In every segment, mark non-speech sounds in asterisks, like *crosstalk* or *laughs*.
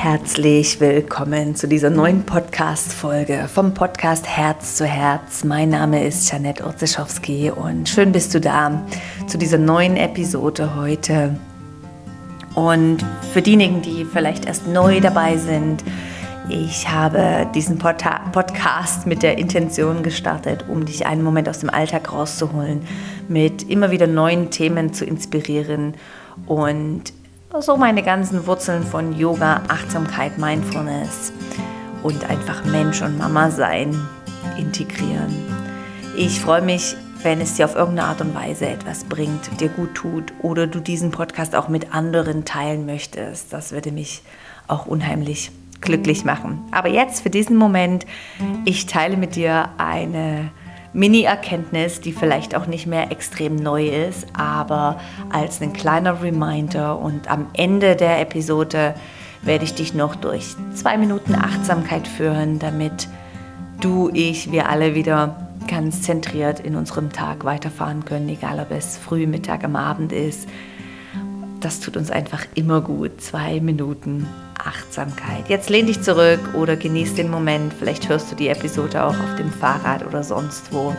Herzlich willkommen zu dieser neuen Podcast-Folge vom Podcast Herz zu Herz. Mein Name ist Janette Orzeschowski und schön bist du da zu dieser neuen Episode heute. Und für diejenigen, die vielleicht erst neu dabei sind, ich habe diesen Pod Podcast mit der Intention gestartet, um dich einen Moment aus dem Alltag rauszuholen, mit immer wieder neuen Themen zu inspirieren und so meine ganzen Wurzeln von Yoga, Achtsamkeit, Mindfulness und einfach Mensch und Mama sein integrieren. Ich freue mich, wenn es dir auf irgendeine Art und Weise etwas bringt, dir gut tut oder du diesen Podcast auch mit anderen teilen möchtest. Das würde mich auch unheimlich glücklich machen. Aber jetzt für diesen Moment, ich teile mit dir eine Mini-Erkenntnis, die vielleicht auch nicht mehr extrem neu ist, aber als ein kleiner Reminder. Und am Ende der Episode werde ich dich noch durch zwei Minuten Achtsamkeit führen, damit du, ich, wir alle wieder ganz zentriert in unserem Tag weiterfahren können, egal ob es früh, Mittag, am Abend ist. Das tut uns einfach immer gut. Zwei Minuten Achtsamkeit. Jetzt lehn dich zurück oder genieß den Moment. Vielleicht hörst du die Episode auch auf dem Fahrrad oder sonst wo.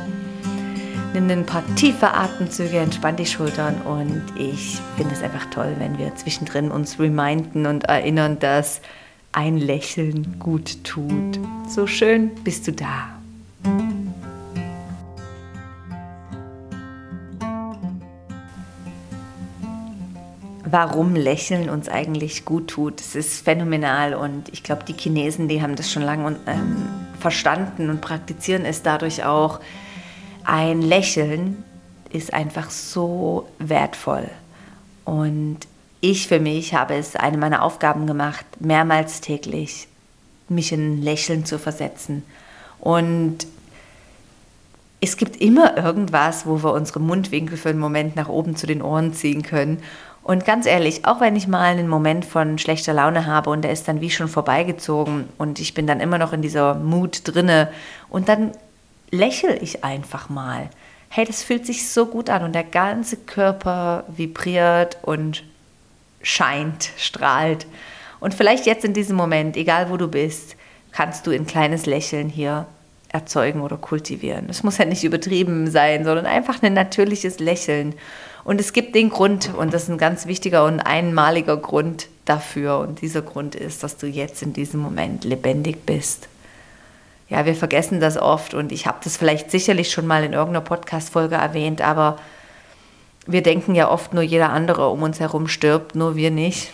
Nimm ein paar tiefe Atemzüge, entspann die Schultern und ich finde es einfach toll, wenn wir zwischendrin uns reminden und erinnern, dass ein Lächeln gut tut. So schön bist du da. Warum Lächeln uns eigentlich gut tut. Es ist phänomenal und ich glaube, die Chinesen, die haben das schon lange ähm, verstanden und praktizieren es dadurch auch. Ein Lächeln ist einfach so wertvoll. Und ich für mich habe es eine meiner Aufgaben gemacht, mehrmals täglich mich in Lächeln zu versetzen. Und es gibt immer irgendwas, wo wir unsere Mundwinkel für einen Moment nach oben zu den Ohren ziehen können. Und ganz ehrlich, auch wenn ich mal einen Moment von schlechter Laune habe und der ist dann wie schon vorbeigezogen und ich bin dann immer noch in dieser Mut drinne und dann lächle ich einfach mal. Hey, das fühlt sich so gut an und der ganze Körper vibriert und scheint, strahlt. Und vielleicht jetzt in diesem Moment, egal wo du bist, kannst du ein kleines Lächeln hier erzeugen oder kultivieren. Es muss ja nicht übertrieben sein, sondern einfach ein natürliches Lächeln. Und es gibt den Grund, und das ist ein ganz wichtiger und einmaliger Grund dafür. Und dieser Grund ist, dass du jetzt in diesem Moment lebendig bist. Ja, wir vergessen das oft und ich habe das vielleicht sicherlich schon mal in irgendeiner Podcast-Folge erwähnt, aber wir denken ja oft, nur jeder andere um uns herum stirbt, nur wir nicht.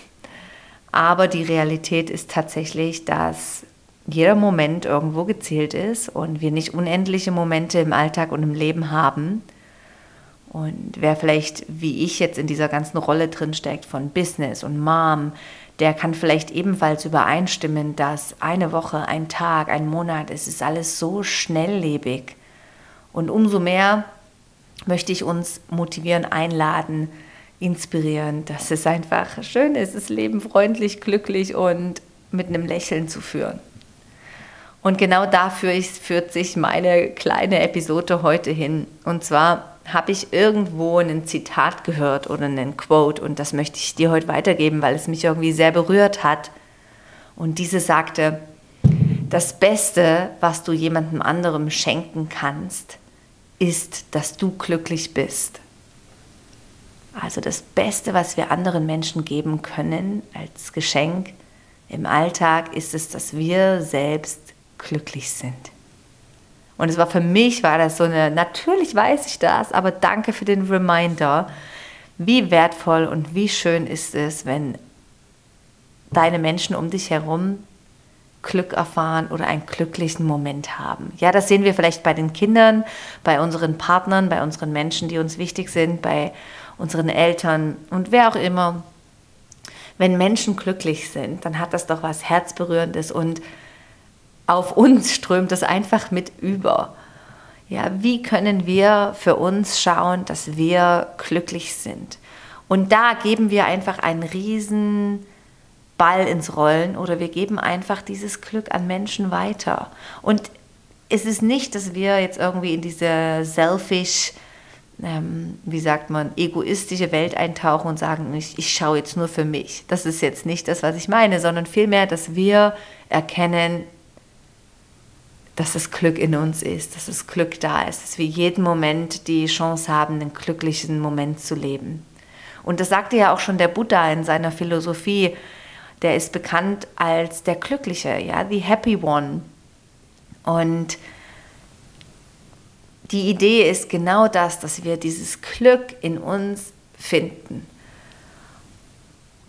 Aber die Realität ist tatsächlich, dass jeder Moment irgendwo gezählt ist und wir nicht unendliche Momente im Alltag und im Leben haben. Und wer vielleicht wie ich jetzt in dieser ganzen Rolle drin steckt von Business und Mom, der kann vielleicht ebenfalls übereinstimmen, dass eine Woche, ein Tag, ein Monat, es ist alles so schnelllebig. Und umso mehr möchte ich uns motivieren, einladen, inspirieren, dass es einfach schön ist, das Leben freundlich, glücklich und mit einem Lächeln zu führen. Und genau dafür führt sich meine kleine Episode heute hin. Und zwar habe ich irgendwo ein Zitat gehört oder einen Quote und das möchte ich dir heute weitergeben, weil es mich irgendwie sehr berührt hat. Und diese sagte, das Beste, was du jemandem anderem schenken kannst, ist, dass du glücklich bist. Also das Beste, was wir anderen Menschen geben können als Geschenk im Alltag, ist es, dass wir selbst glücklich sind. Und es war für mich, war das so eine, natürlich weiß ich das, aber danke für den Reminder. Wie wertvoll und wie schön ist es, wenn deine Menschen um dich herum Glück erfahren oder einen glücklichen Moment haben. Ja, das sehen wir vielleicht bei den Kindern, bei unseren Partnern, bei unseren Menschen, die uns wichtig sind, bei unseren Eltern und wer auch immer. Wenn Menschen glücklich sind, dann hat das doch was Herzberührendes und auf uns strömt es einfach mit über. Ja, wie können wir für uns schauen, dass wir glücklich sind? Und da geben wir einfach einen riesen Ball ins Rollen oder wir geben einfach dieses Glück an Menschen weiter. Und es ist nicht, dass wir jetzt irgendwie in diese selfish ähm, wie sagt man, egoistische Welt eintauchen und sagen, ich, ich schaue jetzt nur für mich. Das ist jetzt nicht das, was ich meine, sondern vielmehr, dass wir erkennen, dass das Glück in uns ist, dass das Glück da ist, dass wir jeden Moment die Chance haben, einen glücklichen Moment zu leben. Und das sagte ja auch schon der Buddha in seiner Philosophie, der ist bekannt als der Glückliche, ja, the Happy One. Und die Idee ist genau das, dass wir dieses Glück in uns finden.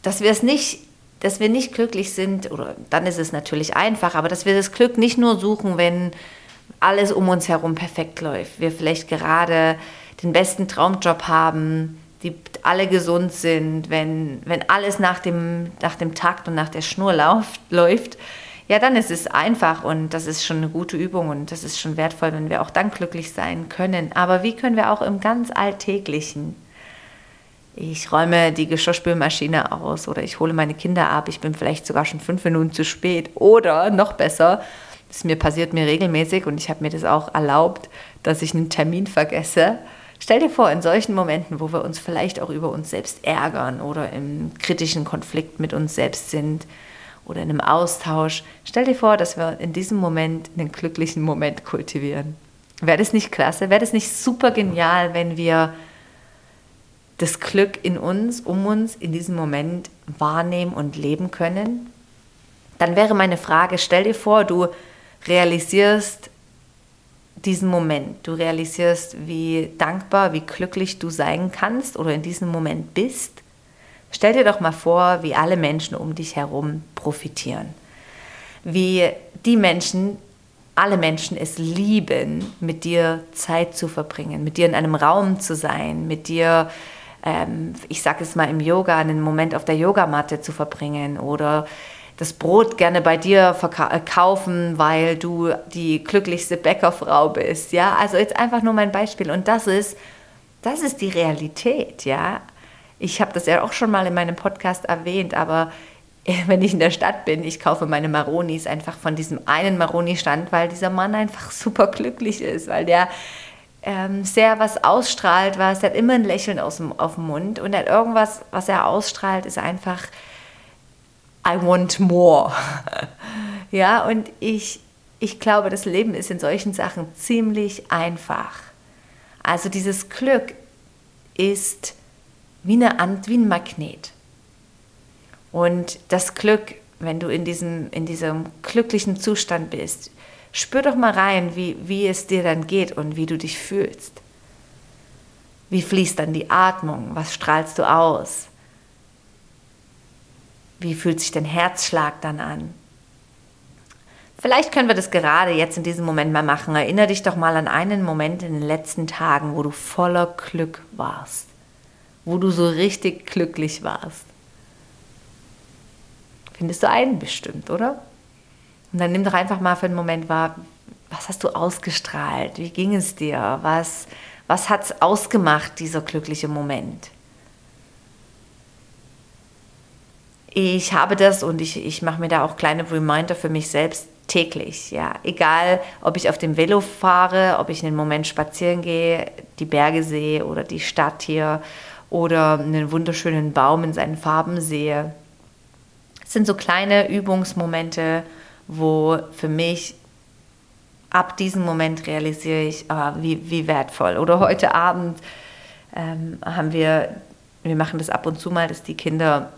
Dass wir es nicht, dass wir nicht glücklich sind, oder dann ist es natürlich einfach, aber dass wir das Glück nicht nur suchen, wenn alles um uns herum perfekt läuft. Wir vielleicht gerade den besten Traumjob haben, die alle gesund sind, wenn, wenn alles nach dem, nach dem Takt und nach der Schnur läuft, läuft ja, dann ist es einfach und das ist schon eine gute Übung und das ist schon wertvoll, wenn wir auch dann glücklich sein können. Aber wie können wir auch im ganz Alltäglichen? Ich räume die Geschirrspülmaschine aus oder ich hole meine Kinder ab, ich bin vielleicht sogar schon fünf Minuten zu spät oder noch besser, das mir passiert mir regelmäßig und ich habe mir das auch erlaubt, dass ich einen Termin vergesse. Stell dir vor, in solchen Momenten, wo wir uns vielleicht auch über uns selbst ärgern oder im kritischen Konflikt mit uns selbst sind, oder in einem Austausch. Stell dir vor, dass wir in diesem Moment einen glücklichen Moment kultivieren. Wäre das nicht klasse? Wäre das nicht super genial, wenn wir das Glück in uns, um uns in diesem Moment wahrnehmen und leben können? Dann wäre meine Frage, stell dir vor, du realisierst diesen Moment, du realisierst, wie dankbar, wie glücklich du sein kannst oder in diesem Moment bist Stell dir doch mal vor, wie alle Menschen um dich herum profitieren. Wie die Menschen, alle Menschen es lieben, mit dir Zeit zu verbringen, mit dir in einem Raum zu sein, mit dir, ähm, ich sage es mal im Yoga, einen Moment auf der Yogamatte zu verbringen oder das Brot gerne bei dir äh, kaufen, weil du die glücklichste Bäckerfrau bist. Ja, also jetzt einfach nur mein Beispiel. Und das ist, das ist die Realität. Ja, ich habe das ja auch schon mal in meinem Podcast erwähnt, aber *laughs* wenn ich in der Stadt bin, ich kaufe meine Maronis einfach von diesem einen Maroni-Stand, weil dieser Mann einfach *laughs* super glücklich ist, weil der ähm, sehr was ausstrahlt, was er hat immer ein Lächeln aus dem, auf dem Mund und hat irgendwas, was er ausstrahlt, ist einfach I want more. *laughs* ja, und ich, ich glaube, das Leben ist in solchen Sachen ziemlich einfach. Also dieses Glück ist wie, eine, wie ein Magnet. Und das Glück, wenn du in diesem, in diesem glücklichen Zustand bist, spür doch mal rein, wie, wie es dir dann geht und wie du dich fühlst. Wie fließt dann die Atmung? Was strahlst du aus? Wie fühlt sich dein Herzschlag dann an? Vielleicht können wir das gerade jetzt in diesem Moment mal machen. Erinnere dich doch mal an einen Moment in den letzten Tagen, wo du voller Glück warst wo du so richtig glücklich warst? Findest du einen bestimmt, oder? Und dann nimm doch einfach mal für einen Moment wahr, was hast du ausgestrahlt? Wie ging es dir? Was, was hat es ausgemacht, dieser glückliche Moment? Ich habe das und ich, ich mache mir da auch kleine Reminder für mich selbst täglich. Ja. Egal, ob ich auf dem Velo fahre, ob ich einen Moment spazieren gehe, die Berge sehe oder die Stadt hier oder einen wunderschönen Baum in seinen Farben sehe. Es sind so kleine Übungsmomente, wo für mich ab diesem Moment realisiere ich, ah, wie, wie wertvoll. Oder heute Abend ähm, haben wir, wir machen das ab und zu mal, dass die Kinder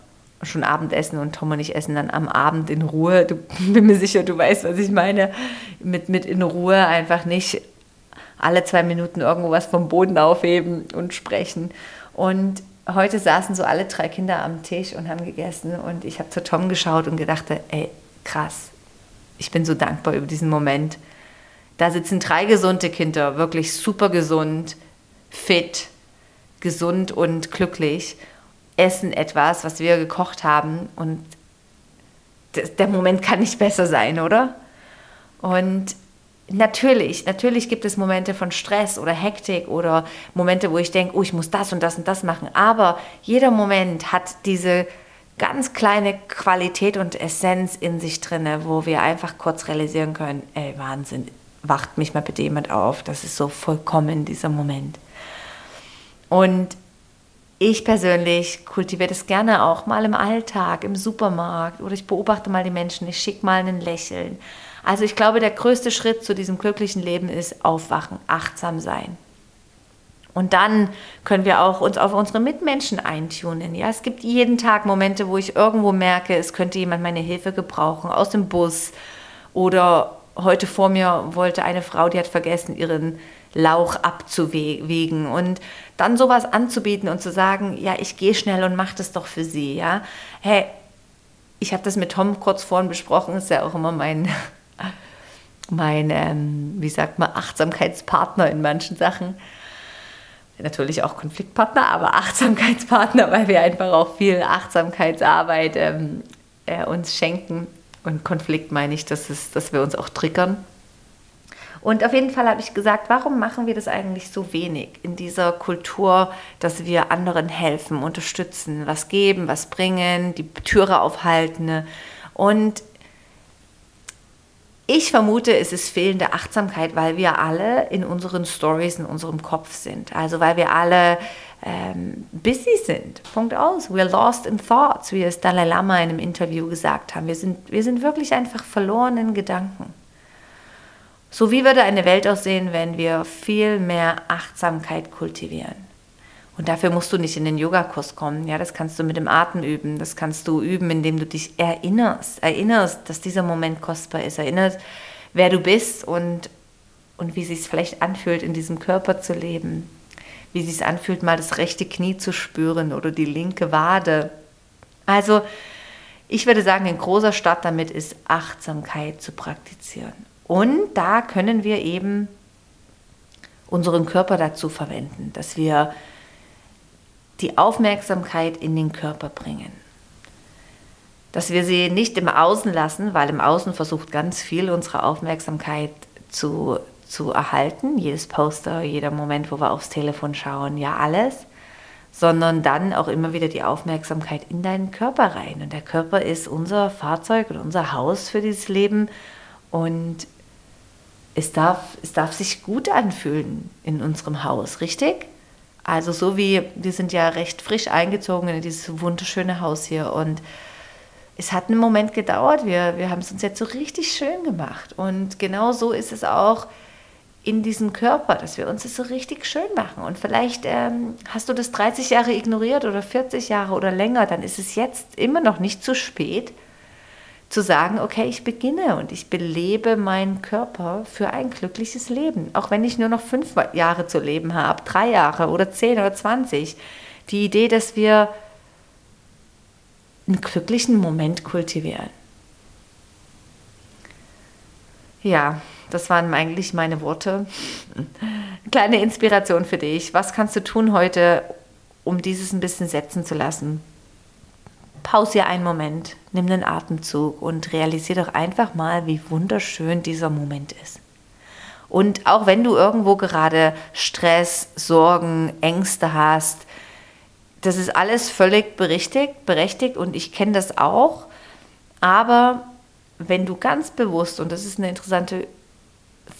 schon Abendessen und Tom und ich essen dann am Abend in Ruhe. Du *laughs* bin mir sicher, du weißt, was ich meine. Mit, mit in Ruhe einfach nicht alle zwei Minuten irgendwo was vom Boden aufheben und sprechen. Und heute saßen so alle drei Kinder am Tisch und haben gegessen und ich habe zu Tom geschaut und gedacht, ey, krass, ich bin so dankbar über diesen Moment. Da sitzen drei gesunde Kinder, wirklich super gesund, fit, gesund und glücklich, essen etwas, was wir gekocht haben und der Moment kann nicht besser sein, oder? Und Natürlich, natürlich gibt es Momente von Stress oder Hektik oder Momente, wo ich denke, oh, ich muss das und das und das machen. Aber jeder Moment hat diese ganz kleine Qualität und Essenz in sich drinne, wo wir einfach kurz realisieren können, ey, Wahnsinn, wacht mich mal bitte jemand auf. Das ist so vollkommen dieser Moment. Und ich persönlich kultiviere das gerne auch mal im Alltag, im Supermarkt oder ich beobachte mal die Menschen, ich schicke mal ein Lächeln. Also ich glaube, der größte Schritt zu diesem glücklichen Leben ist aufwachen, achtsam sein. Und dann können wir auch uns auf unsere Mitmenschen eintunen. Ja, es gibt jeden Tag Momente, wo ich irgendwo merke, es könnte jemand meine Hilfe gebrauchen, aus dem Bus oder heute vor mir wollte eine Frau, die hat vergessen, ihren Lauch abzuwägen und dann sowas anzubieten und zu sagen, ja, ich gehe schnell und mache das doch für sie, ja. Hey, ich habe das mit Tom kurz vorhin besprochen, ist ja auch immer mein, *laughs* mein ähm, wie sagt man, Achtsamkeitspartner in manchen Sachen. Natürlich auch Konfliktpartner, aber Achtsamkeitspartner, weil wir einfach auch viel Achtsamkeitsarbeit ähm, äh, uns schenken. Und Konflikt meine ich, dass, es, dass wir uns auch triggern und auf jeden Fall habe ich gesagt, warum machen wir das eigentlich so wenig in dieser Kultur, dass wir anderen helfen, unterstützen, was geben, was bringen, die Türe aufhalten. Und ich vermute, es ist fehlende Achtsamkeit, weil wir alle in unseren Stories, in unserem Kopf sind. Also weil wir alle ähm, busy sind. Punkt aus. We're lost in thoughts, wie es Dalai Lama in einem Interview gesagt haben. Wir sind, wir sind wirklich einfach verloren in Gedanken. So wie würde eine Welt aussehen, wenn wir viel mehr Achtsamkeit kultivieren? Und dafür musst du nicht in den Yogakurs kommen. Ja, das kannst du mit dem Atem üben. Das kannst du üben, indem du dich erinnerst. Erinnerst, dass dieser Moment kostbar ist. Erinnerst, wer du bist und, und wie es sich vielleicht anfühlt, in diesem Körper zu leben. Wie es sich anfühlt, mal das rechte Knie zu spüren oder die linke Wade. Also, ich würde sagen, ein großer Start damit ist, Achtsamkeit zu praktizieren. Und da können wir eben unseren Körper dazu verwenden, dass wir die Aufmerksamkeit in den Körper bringen. Dass wir sie nicht im Außen lassen, weil im Außen versucht ganz viel unsere Aufmerksamkeit zu, zu erhalten. Jedes Poster, jeder Moment, wo wir aufs Telefon schauen, ja alles. Sondern dann auch immer wieder die Aufmerksamkeit in deinen Körper rein. Und der Körper ist unser Fahrzeug und unser Haus für dieses Leben. Und es darf, es darf sich gut anfühlen in unserem Haus, richtig? Also so wie, wir sind ja recht frisch eingezogen in dieses wunderschöne Haus hier und es hat einen Moment gedauert, wir, wir haben es uns jetzt so richtig schön gemacht und genau so ist es auch in diesem Körper, dass wir uns das so richtig schön machen. Und vielleicht ähm, hast du das 30 Jahre ignoriert oder 40 Jahre oder länger, dann ist es jetzt immer noch nicht zu spät, zu sagen, okay, ich beginne und ich belebe meinen Körper für ein glückliches Leben. Auch wenn ich nur noch fünf Jahre zu leben habe, drei Jahre oder zehn oder zwanzig. Die Idee, dass wir einen glücklichen Moment kultivieren. Ja, das waren eigentlich meine Worte. Kleine Inspiration für dich. Was kannst du tun heute, um dieses ein bisschen setzen zu lassen? Pausier einen Moment, nimm den Atemzug und realisiere doch einfach mal, wie wunderschön dieser Moment ist. Und auch wenn du irgendwo gerade Stress, Sorgen, Ängste hast, das ist alles völlig berechtigt, berechtigt und ich kenne das auch. Aber wenn du ganz bewusst, und das ist eine interessante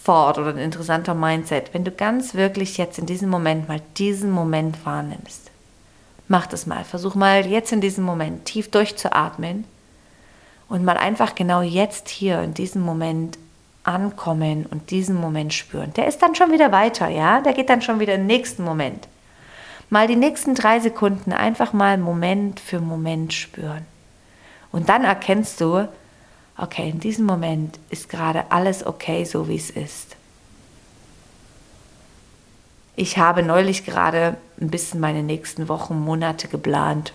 Thought oder ein interessanter Mindset, wenn du ganz wirklich jetzt in diesem Moment mal diesen Moment wahrnimmst, Mach das mal. Versuch mal jetzt in diesem Moment tief durchzuatmen und mal einfach genau jetzt hier in diesem Moment ankommen und diesen Moment spüren. Der ist dann schon wieder weiter, ja? Der geht dann schon wieder im nächsten Moment. Mal die nächsten drei Sekunden einfach mal Moment für Moment spüren. Und dann erkennst du, okay, in diesem Moment ist gerade alles okay, so wie es ist. Ich habe neulich gerade ein bisschen meine nächsten Wochen, Monate geplant.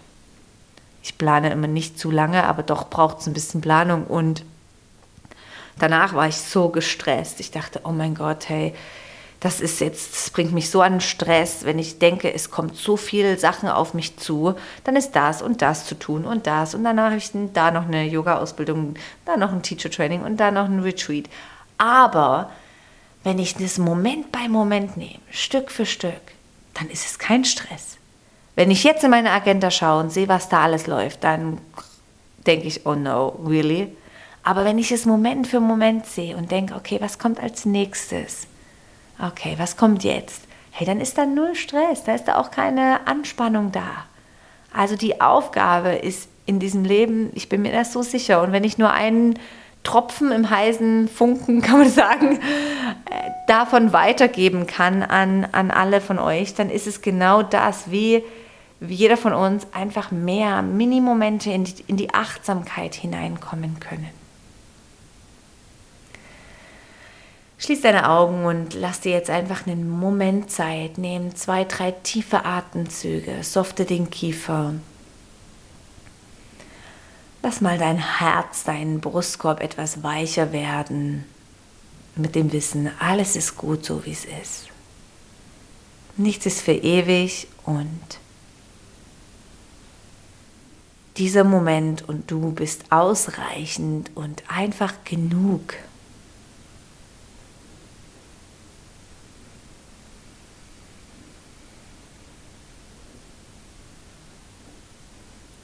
Ich plane immer nicht zu lange, aber doch braucht es ein bisschen Planung. Und danach war ich so gestresst. Ich dachte, oh mein Gott, hey, das ist jetzt, das bringt mich so an Stress, wenn ich denke, es kommt so viel Sachen auf mich zu, dann ist das und das zu tun und das. Und danach habe ich da noch eine Yoga-Ausbildung, da noch ein Teacher-Training und da noch ein Retreat. Aber wenn ich das Moment bei Moment nehme, Stück für Stück, dann ist es kein Stress. Wenn ich jetzt in meine Agenda schaue und sehe, was da alles läuft, dann denke ich, oh no, really? Aber wenn ich es Moment für Moment sehe und denke, okay, was kommt als nächstes? Okay, was kommt jetzt? hey, dann ist da null Stress, da ist da auch keine Anspannung da. Also die Aufgabe ist in diesem Leben, ich bin mir das so sicher, und wenn ich nur einen Tropfen im heißen Funken, *laughs* kann man sagen, davon weitergeben kann an, an alle von euch, dann ist es genau das, wie, jeder von uns einfach mehr Minimomente in die, in die Achtsamkeit hineinkommen können. Schließ deine Augen und lass dir jetzt einfach einen Moment Zeit. Nimm zwei, drei tiefe Atemzüge, softe den Kiefer. Lass mal dein Herz, deinen Brustkorb etwas weicher werden. Mit dem Wissen, alles ist gut so, wie es ist. Nichts ist für ewig und dieser Moment und du bist ausreichend und einfach genug.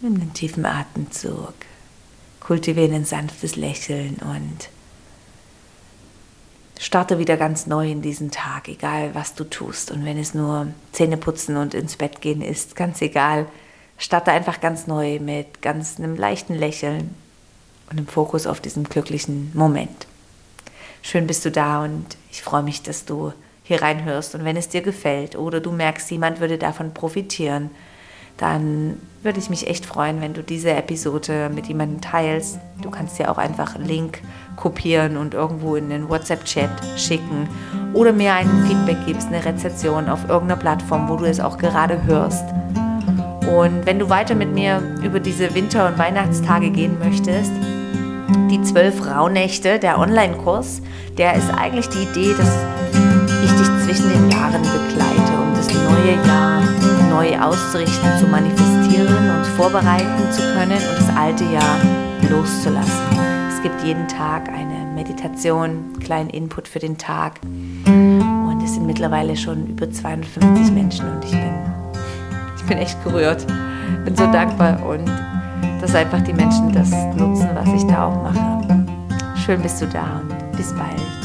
Nimm einen tiefen Atemzug. Kultiviere ein sanftes Lächeln und starte wieder ganz neu in diesen Tag, egal was du tust. Und wenn es nur Zähne putzen und ins Bett gehen ist, ganz egal, starte einfach ganz neu mit ganz einem leichten Lächeln und einem Fokus auf diesen glücklichen Moment. Schön bist du da und ich freue mich, dass du hier reinhörst. Und wenn es dir gefällt oder du merkst, jemand würde davon profitieren, dann würde ich mich echt freuen, wenn du diese Episode mit jemandem teilst. Du kannst ja auch einfach einen Link kopieren und irgendwo in den WhatsApp-Chat schicken oder mir ein Feedback gibst, eine Rezession auf irgendeiner Plattform, wo du es auch gerade hörst. Und wenn du weiter mit mir über diese Winter- und Weihnachtstage gehen möchtest, die zwölf Rauhnächte, der Online-Kurs, der ist eigentlich die Idee, dass ich dich zwischen den Jahren begleite, um das neue Jahr neu auszurichten, zu manifestieren und vorbereiten zu können und das alte Jahr loszulassen. Es gibt jeden Tag eine Meditation, kleinen Input für den Tag und es sind mittlerweile schon über 250 Menschen und ich bin, ich bin echt gerührt, bin so dankbar und dass einfach die Menschen das nutzen, was ich da auch mache. Schön bist du da und bis bald.